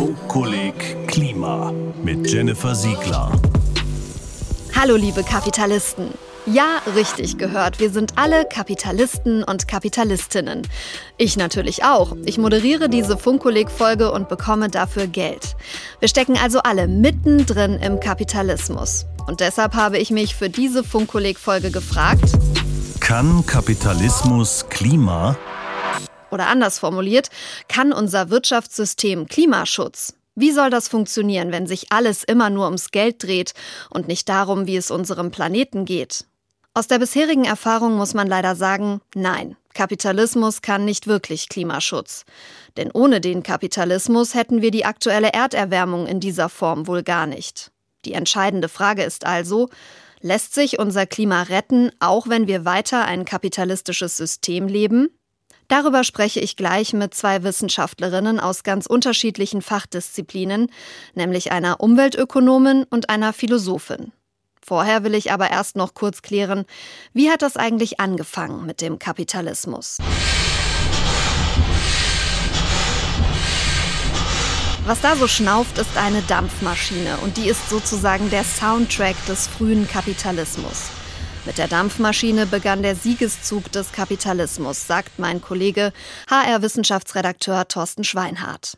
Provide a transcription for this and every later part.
Funkkolleg Klima mit Jennifer Siegler. Hallo liebe Kapitalisten. Ja, richtig gehört. Wir sind alle Kapitalisten und Kapitalistinnen. Ich natürlich auch. Ich moderiere diese Funkkolleg-Folge und bekomme dafür Geld. Wir stecken also alle mittendrin im Kapitalismus. Und deshalb habe ich mich für diese Funkkolleg-Folge gefragt: Kann Kapitalismus Klima oder anders formuliert, kann unser Wirtschaftssystem Klimaschutz? Wie soll das funktionieren, wenn sich alles immer nur ums Geld dreht und nicht darum, wie es unserem Planeten geht? Aus der bisherigen Erfahrung muss man leider sagen, nein, Kapitalismus kann nicht wirklich Klimaschutz. Denn ohne den Kapitalismus hätten wir die aktuelle Erderwärmung in dieser Form wohl gar nicht. Die entscheidende Frage ist also, lässt sich unser Klima retten, auch wenn wir weiter ein kapitalistisches System leben? Darüber spreche ich gleich mit zwei Wissenschaftlerinnen aus ganz unterschiedlichen Fachdisziplinen, nämlich einer Umweltökonomin und einer Philosophin. Vorher will ich aber erst noch kurz klären, wie hat das eigentlich angefangen mit dem Kapitalismus? Was da so schnauft, ist eine Dampfmaschine und die ist sozusagen der Soundtrack des frühen Kapitalismus. Mit der Dampfmaschine begann der Siegeszug des Kapitalismus, sagt mein Kollege HR-Wissenschaftsredakteur Thorsten Schweinhardt.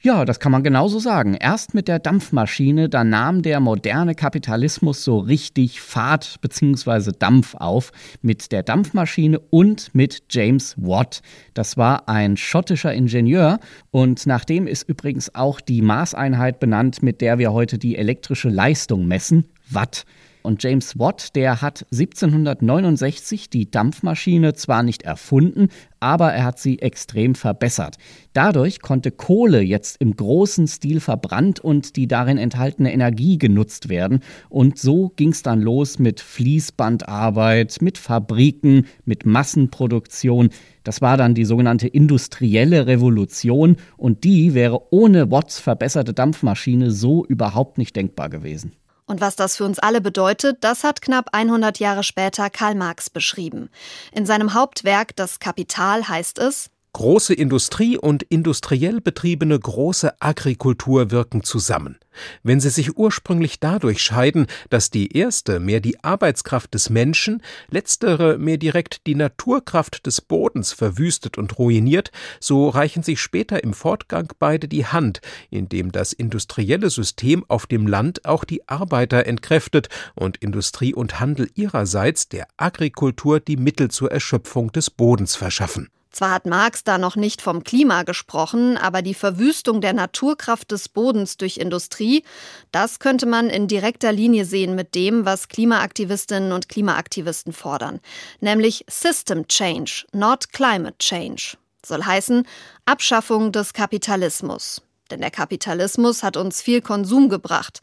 Ja, das kann man genauso sagen. Erst mit der Dampfmaschine, da nahm der moderne Kapitalismus so richtig Fahrt bzw. Dampf auf. Mit der Dampfmaschine und mit James Watt. Das war ein schottischer Ingenieur und nach dem ist übrigens auch die Maßeinheit benannt, mit der wir heute die elektrische Leistung messen, Watt. Und James Watt, der hat 1769 die Dampfmaschine zwar nicht erfunden, aber er hat sie extrem verbessert. Dadurch konnte Kohle jetzt im großen Stil verbrannt und die darin enthaltene Energie genutzt werden. Und so ging es dann los mit Fließbandarbeit, mit Fabriken, mit Massenproduktion. Das war dann die sogenannte industrielle Revolution und die wäre ohne Watts verbesserte Dampfmaschine so überhaupt nicht denkbar gewesen. Und was das für uns alle bedeutet, das hat knapp 100 Jahre später Karl Marx beschrieben. In seinem Hauptwerk Das Kapital heißt es, Große Industrie und industriell betriebene große Agrikultur wirken zusammen. Wenn sie sich ursprünglich dadurch scheiden, dass die erste mehr die Arbeitskraft des Menschen, letztere mehr direkt die Naturkraft des Bodens verwüstet und ruiniert, so reichen sich später im Fortgang beide die Hand, indem das industrielle System auf dem Land auch die Arbeiter entkräftet und Industrie und Handel ihrerseits der Agrikultur die Mittel zur Erschöpfung des Bodens verschaffen. Zwar hat Marx da noch nicht vom Klima gesprochen, aber die Verwüstung der Naturkraft des Bodens durch Industrie, das könnte man in direkter Linie sehen mit dem, was Klimaaktivistinnen und Klimaaktivisten fordern, nämlich System Change, not Climate Change. Soll heißen Abschaffung des Kapitalismus. Denn der Kapitalismus hat uns viel Konsum gebracht.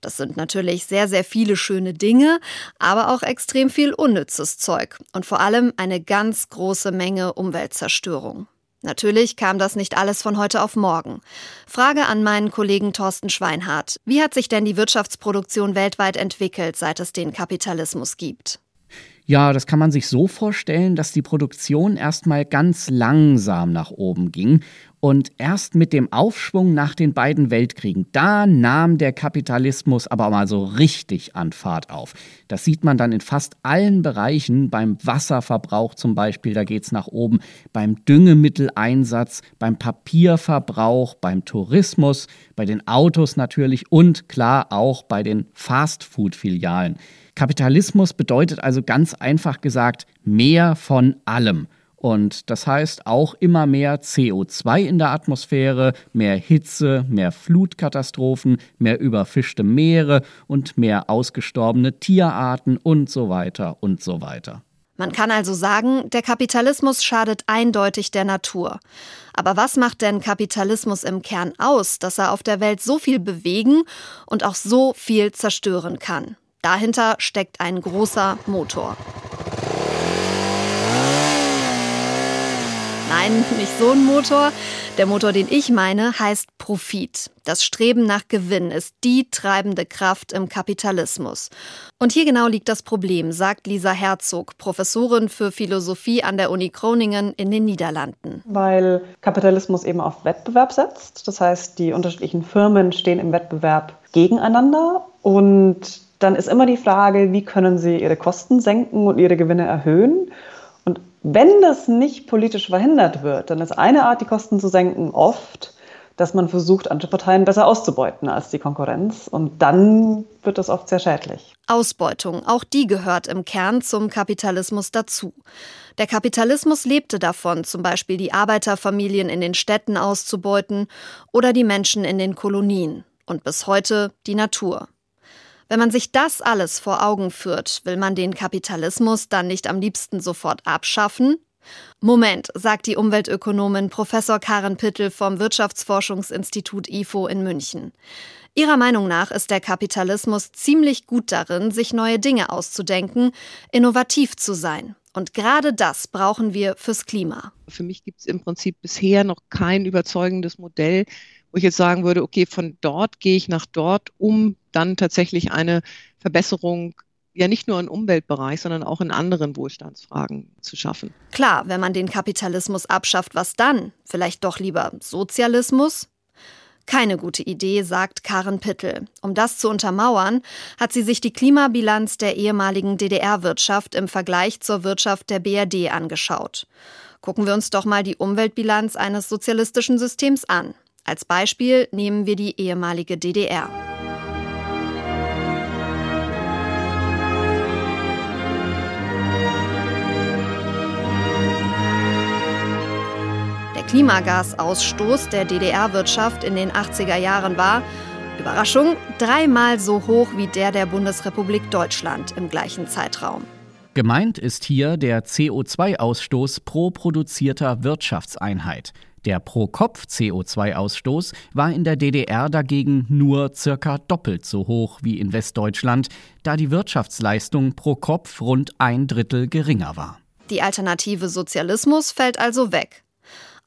Das sind natürlich sehr, sehr viele schöne Dinge, aber auch extrem viel unnützes Zeug und vor allem eine ganz große Menge Umweltzerstörung. Natürlich kam das nicht alles von heute auf morgen. Frage an meinen Kollegen Thorsten Schweinhardt. Wie hat sich denn die Wirtschaftsproduktion weltweit entwickelt, seit es den Kapitalismus gibt? Ja, das kann man sich so vorstellen, dass die Produktion erstmal ganz langsam nach oben ging und erst mit dem Aufschwung nach den beiden Weltkriegen, da nahm der Kapitalismus aber mal so richtig an Fahrt auf. Das sieht man dann in fast allen Bereichen, beim Wasserverbrauch zum Beispiel, da geht es nach oben, beim Düngemitteleinsatz, beim Papierverbrauch, beim Tourismus, bei den Autos natürlich und klar auch bei den Fastfood-Filialen. Kapitalismus bedeutet also ganz einfach gesagt mehr von allem. Und das heißt auch immer mehr CO2 in der Atmosphäre, mehr Hitze, mehr Flutkatastrophen, mehr überfischte Meere und mehr ausgestorbene Tierarten und so weiter und so weiter. Man kann also sagen, der Kapitalismus schadet eindeutig der Natur. Aber was macht denn Kapitalismus im Kern aus, dass er auf der Welt so viel bewegen und auch so viel zerstören kann? Dahinter steckt ein großer Motor. Nein, nicht so ein Motor. Der Motor, den ich meine, heißt Profit. Das Streben nach Gewinn ist die treibende Kraft im Kapitalismus. Und hier genau liegt das Problem, sagt Lisa Herzog, Professorin für Philosophie an der Uni Groningen in den Niederlanden. Weil Kapitalismus eben auf Wettbewerb setzt. Das heißt, die unterschiedlichen Firmen stehen im Wettbewerb gegeneinander und dann ist immer die Frage, wie können sie ihre Kosten senken und ihre Gewinne erhöhen. Und wenn das nicht politisch verhindert wird, dann ist eine Art, die Kosten zu senken, oft, dass man versucht, andere Parteien besser auszubeuten als die Konkurrenz. Und dann wird das oft sehr schädlich. Ausbeutung, auch die gehört im Kern zum Kapitalismus dazu. Der Kapitalismus lebte davon, zum Beispiel die Arbeiterfamilien in den Städten auszubeuten oder die Menschen in den Kolonien und bis heute die Natur. Wenn man sich das alles vor Augen führt, will man den Kapitalismus dann nicht am liebsten sofort abschaffen? Moment, sagt die Umweltökonomin Professor Karen Pittel vom Wirtschaftsforschungsinstitut IFO in München. Ihrer Meinung nach ist der Kapitalismus ziemlich gut darin, sich neue Dinge auszudenken, innovativ zu sein. Und gerade das brauchen wir fürs Klima. Für mich gibt es im Prinzip bisher noch kein überzeugendes Modell, wo ich jetzt sagen würde, okay, von dort gehe ich nach dort, um dann tatsächlich eine Verbesserung ja nicht nur im Umweltbereich, sondern auch in anderen Wohlstandsfragen zu schaffen. Klar, wenn man den Kapitalismus abschafft, was dann? Vielleicht doch lieber Sozialismus? Keine gute Idee, sagt Karen Pittel. Um das zu untermauern, hat sie sich die Klimabilanz der ehemaligen DDR-Wirtschaft im Vergleich zur Wirtschaft der BRD angeschaut. Gucken wir uns doch mal die Umweltbilanz eines sozialistischen Systems an. Als Beispiel nehmen wir die ehemalige DDR. Der Klimagasausstoß der DDR-Wirtschaft in den 80er Jahren war, Überraschung, dreimal so hoch wie der der Bundesrepublik Deutschland im gleichen Zeitraum. Gemeint ist hier der CO2-Ausstoß pro produzierter Wirtschaftseinheit. Der Pro-Kopf-CO2-Ausstoß war in der DDR dagegen nur circa doppelt so hoch wie in Westdeutschland, da die Wirtschaftsleistung pro Kopf rund ein Drittel geringer war. Die Alternative Sozialismus fällt also weg.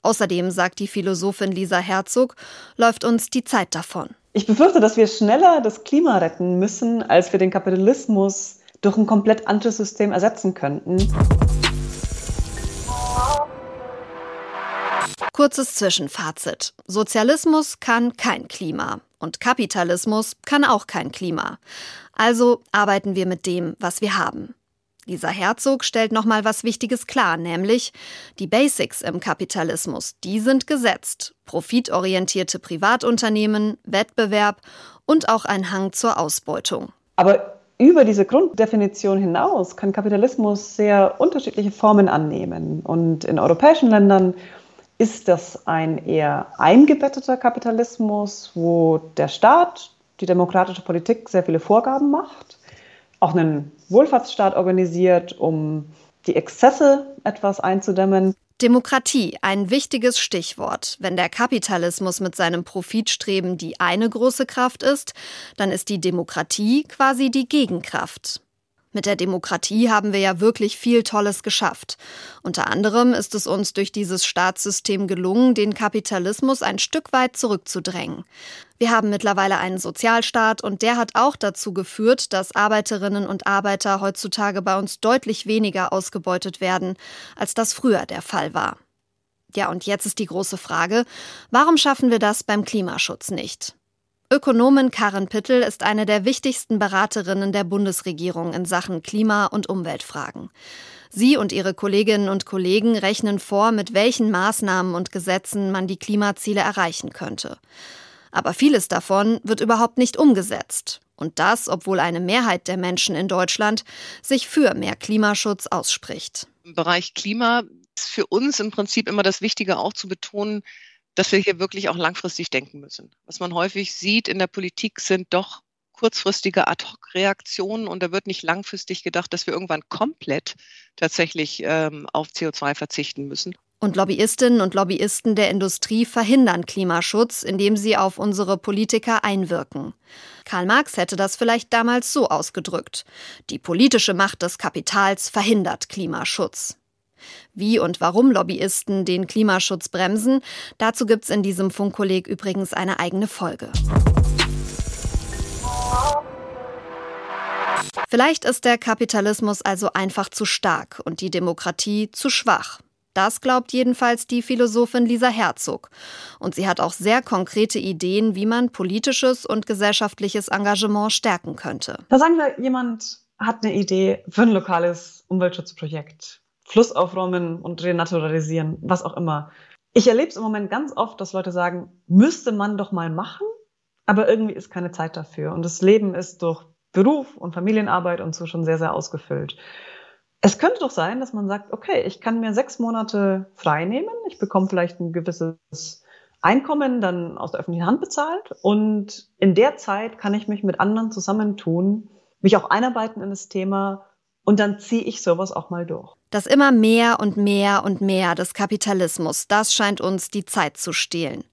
Außerdem, sagt die Philosophin Lisa Herzog, läuft uns die Zeit davon. Ich befürchte, dass wir schneller das Klima retten müssen, als wir den Kapitalismus durch ein komplett anderes System ersetzen könnten. Kurzes Zwischenfazit. Sozialismus kann kein Klima und Kapitalismus kann auch kein Klima. Also arbeiten wir mit dem, was wir haben. Lisa Herzog stellt nochmal was Wichtiges klar, nämlich die Basics im Kapitalismus, die sind gesetzt. Profitorientierte Privatunternehmen, Wettbewerb und auch ein Hang zur Ausbeutung. Aber über diese Grunddefinition hinaus kann Kapitalismus sehr unterschiedliche Formen annehmen. Und in europäischen Ländern ist das ein eher eingebetteter Kapitalismus, wo der Staat, die demokratische Politik sehr viele Vorgaben macht, auch einen Wohlfahrtsstaat organisiert, um die Exzesse etwas einzudämmen? Demokratie, ein wichtiges Stichwort. Wenn der Kapitalismus mit seinem Profitstreben die eine große Kraft ist, dann ist die Demokratie quasi die Gegenkraft. Mit der Demokratie haben wir ja wirklich viel Tolles geschafft. Unter anderem ist es uns durch dieses Staatssystem gelungen, den Kapitalismus ein Stück weit zurückzudrängen. Wir haben mittlerweile einen Sozialstaat und der hat auch dazu geführt, dass Arbeiterinnen und Arbeiter heutzutage bei uns deutlich weniger ausgebeutet werden, als das früher der Fall war. Ja, und jetzt ist die große Frage, warum schaffen wir das beim Klimaschutz nicht? Ökonomin Karen Pittel ist eine der wichtigsten Beraterinnen der Bundesregierung in Sachen Klima- und Umweltfragen. Sie und ihre Kolleginnen und Kollegen rechnen vor, mit welchen Maßnahmen und Gesetzen man die Klimaziele erreichen könnte. Aber vieles davon wird überhaupt nicht umgesetzt. Und das, obwohl eine Mehrheit der Menschen in Deutschland sich für mehr Klimaschutz ausspricht. Im Bereich Klima ist für uns im Prinzip immer das Wichtige auch zu betonen, dass wir hier wirklich auch langfristig denken müssen. Was man häufig sieht in der Politik sind doch kurzfristige Ad-hoc-Reaktionen und da wird nicht langfristig gedacht, dass wir irgendwann komplett tatsächlich ähm, auf CO2 verzichten müssen. Und Lobbyistinnen und Lobbyisten der Industrie verhindern Klimaschutz, indem sie auf unsere Politiker einwirken. Karl Marx hätte das vielleicht damals so ausgedrückt. Die politische Macht des Kapitals verhindert Klimaschutz. Wie und warum Lobbyisten den Klimaschutz bremsen, dazu gibt's in diesem Funkkolleg übrigens eine eigene Folge. Vielleicht ist der Kapitalismus also einfach zu stark und die Demokratie zu schwach. Das glaubt jedenfalls die Philosophin Lisa Herzog. Und sie hat auch sehr konkrete Ideen, wie man politisches und gesellschaftliches Engagement stärken könnte. Da sagen wir, jemand hat eine Idee für ein lokales Umweltschutzprojekt. Fluss aufräumen und renaturalisieren, was auch immer. Ich erlebe es im Moment ganz oft, dass Leute sagen, müsste man doch mal machen, aber irgendwie ist keine Zeit dafür. Und das Leben ist durch Beruf und Familienarbeit und so schon sehr, sehr ausgefüllt. Es könnte doch sein, dass man sagt, okay, ich kann mir sechs Monate frei nehmen, ich bekomme vielleicht ein gewisses Einkommen dann aus der öffentlichen Hand bezahlt und in der Zeit kann ich mich mit anderen zusammentun, mich auch einarbeiten in das Thema und dann ziehe ich sowas auch mal durch. Das immer mehr und mehr und mehr des Kapitalismus, das scheint uns die Zeit zu stehlen.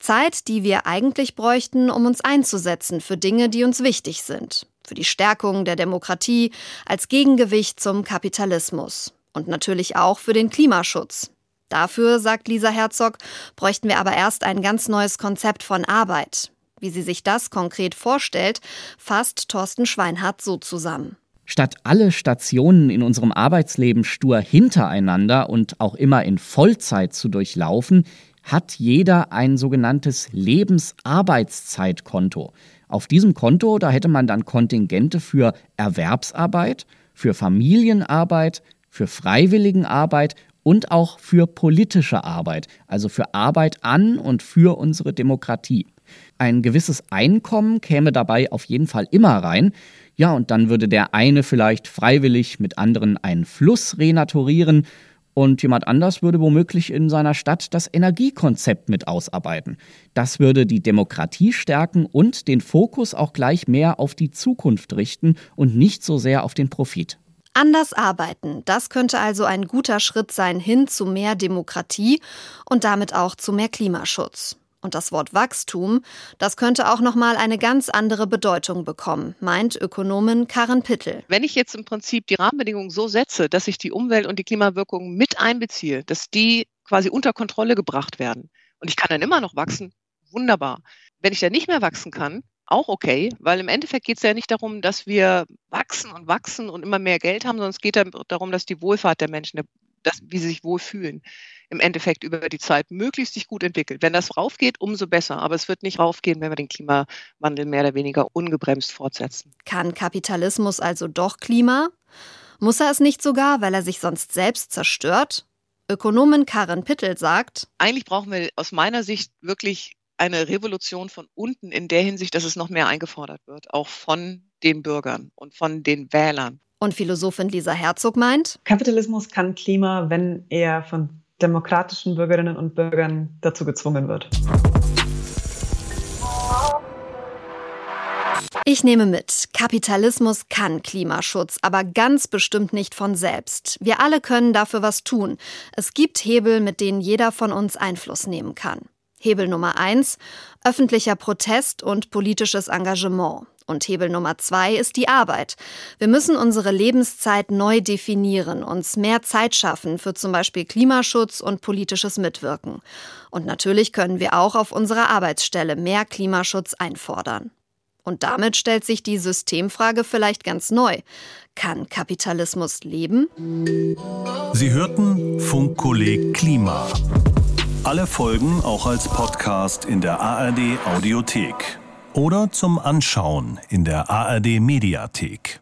Zeit, die wir eigentlich bräuchten, um uns einzusetzen für Dinge, die uns wichtig sind. Für die Stärkung der Demokratie als Gegengewicht zum Kapitalismus. Und natürlich auch für den Klimaschutz. Dafür, sagt Lisa Herzog, bräuchten wir aber erst ein ganz neues Konzept von Arbeit. Wie sie sich das konkret vorstellt, fasst Thorsten Schweinhardt so zusammen. Statt alle Stationen in unserem Arbeitsleben stur hintereinander und auch immer in Vollzeit zu durchlaufen, hat jeder ein sogenanntes Lebensarbeitszeitkonto. Auf diesem Konto, da hätte man dann Kontingente für Erwerbsarbeit, für Familienarbeit, für Freiwilligenarbeit und auch für politische Arbeit, also für Arbeit an und für unsere Demokratie. Ein gewisses Einkommen käme dabei auf jeden Fall immer rein. Ja, und dann würde der eine vielleicht freiwillig mit anderen einen Fluss renaturieren und jemand anders würde womöglich in seiner Stadt das Energiekonzept mit ausarbeiten. Das würde die Demokratie stärken und den Fokus auch gleich mehr auf die Zukunft richten und nicht so sehr auf den Profit. Anders arbeiten, das könnte also ein guter Schritt sein hin zu mehr Demokratie und damit auch zu mehr Klimaschutz. Und das Wort Wachstum, das könnte auch noch mal eine ganz andere Bedeutung bekommen, meint Ökonomin Karen Pittel. Wenn ich jetzt im Prinzip die Rahmenbedingungen so setze, dass ich die Umwelt und die Klimawirkungen mit einbeziehe, dass die quasi unter Kontrolle gebracht werden und ich kann dann immer noch wachsen, wunderbar. Wenn ich dann nicht mehr wachsen kann, auch okay, weil im Endeffekt geht es ja nicht darum, dass wir wachsen und wachsen und immer mehr Geld haben, sondern es geht darum, dass die Wohlfahrt der Menschen, dass, wie sie sich wohlfühlen, im Endeffekt über die Zeit möglichst sich gut entwickelt. Wenn das raufgeht, umso besser. Aber es wird nicht raufgehen, wenn wir den Klimawandel mehr oder weniger ungebremst fortsetzen. Kann Kapitalismus also doch Klima? Muss er es nicht sogar, weil er sich sonst selbst zerstört? Ökonomin Karin Pittel sagt, eigentlich brauchen wir aus meiner Sicht wirklich eine Revolution von unten in der Hinsicht, dass es noch mehr eingefordert wird, auch von den Bürgern und von den Wählern. Und Philosophin Lisa Herzog meint, Kapitalismus kann Klima, wenn er von demokratischen Bürgerinnen und Bürgern dazu gezwungen wird. Ich nehme mit, Kapitalismus kann Klimaschutz, aber ganz bestimmt nicht von selbst. Wir alle können dafür was tun. Es gibt Hebel, mit denen jeder von uns Einfluss nehmen kann. Hebel Nummer eins: öffentlicher Protest und politisches Engagement. Und Hebel Nummer zwei ist die Arbeit. Wir müssen unsere Lebenszeit neu definieren, uns mehr Zeit schaffen für zum Beispiel Klimaschutz und politisches Mitwirken. Und natürlich können wir auch auf unserer Arbeitsstelle mehr Klimaschutz einfordern. Und damit stellt sich die Systemfrage vielleicht ganz neu. Kann Kapitalismus leben? Sie hörten Funkkolleg Klima. Alle Folgen auch als Podcast in der ARD Audiothek oder zum Anschauen in der ARD Mediathek.